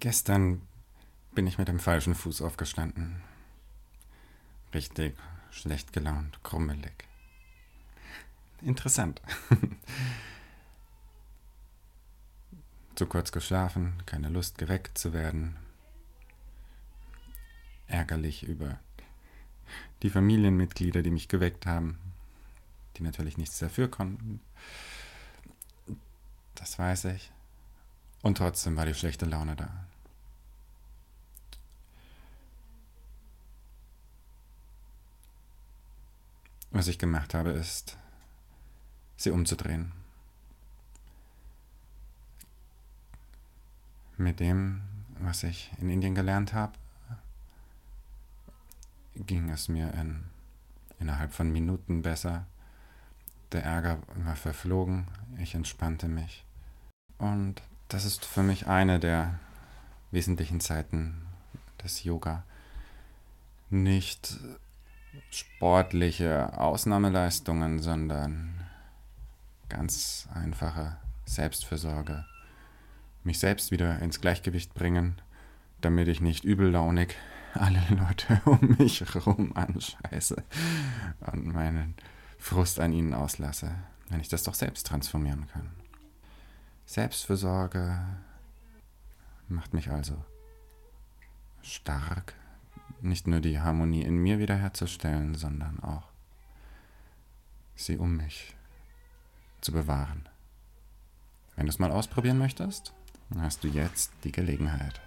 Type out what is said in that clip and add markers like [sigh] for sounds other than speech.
Gestern bin ich mit dem falschen Fuß aufgestanden. Richtig schlecht gelaunt, krummelig. Interessant. [laughs] Zu kurz geschlafen, keine Lust geweckt zu werden. Ärgerlich über die Familienmitglieder, die mich geweckt haben, die natürlich nichts dafür konnten. Das weiß ich. Und trotzdem war die schlechte Laune da. Was ich gemacht habe, ist, sie umzudrehen. Mit dem, was ich in Indien gelernt habe, ging es mir in, innerhalb von Minuten besser. Der Ärger war verflogen, ich entspannte mich. Und das ist für mich eine der wesentlichen Zeiten des Yoga. Nicht sportliche Ausnahmeleistungen, sondern ganz einfache Selbstfürsorge. Mich selbst wieder ins Gleichgewicht bringen, damit ich nicht übellaunig alle Leute [laughs] um mich herum anscheiße und meinen Frust an ihnen auslasse, wenn ich das doch selbst transformieren kann. Selbstfürsorge macht mich also stark, nicht nur die Harmonie in mir wiederherzustellen, sondern auch sie um mich zu bewahren. Wenn du es mal ausprobieren möchtest, hast du jetzt die Gelegenheit.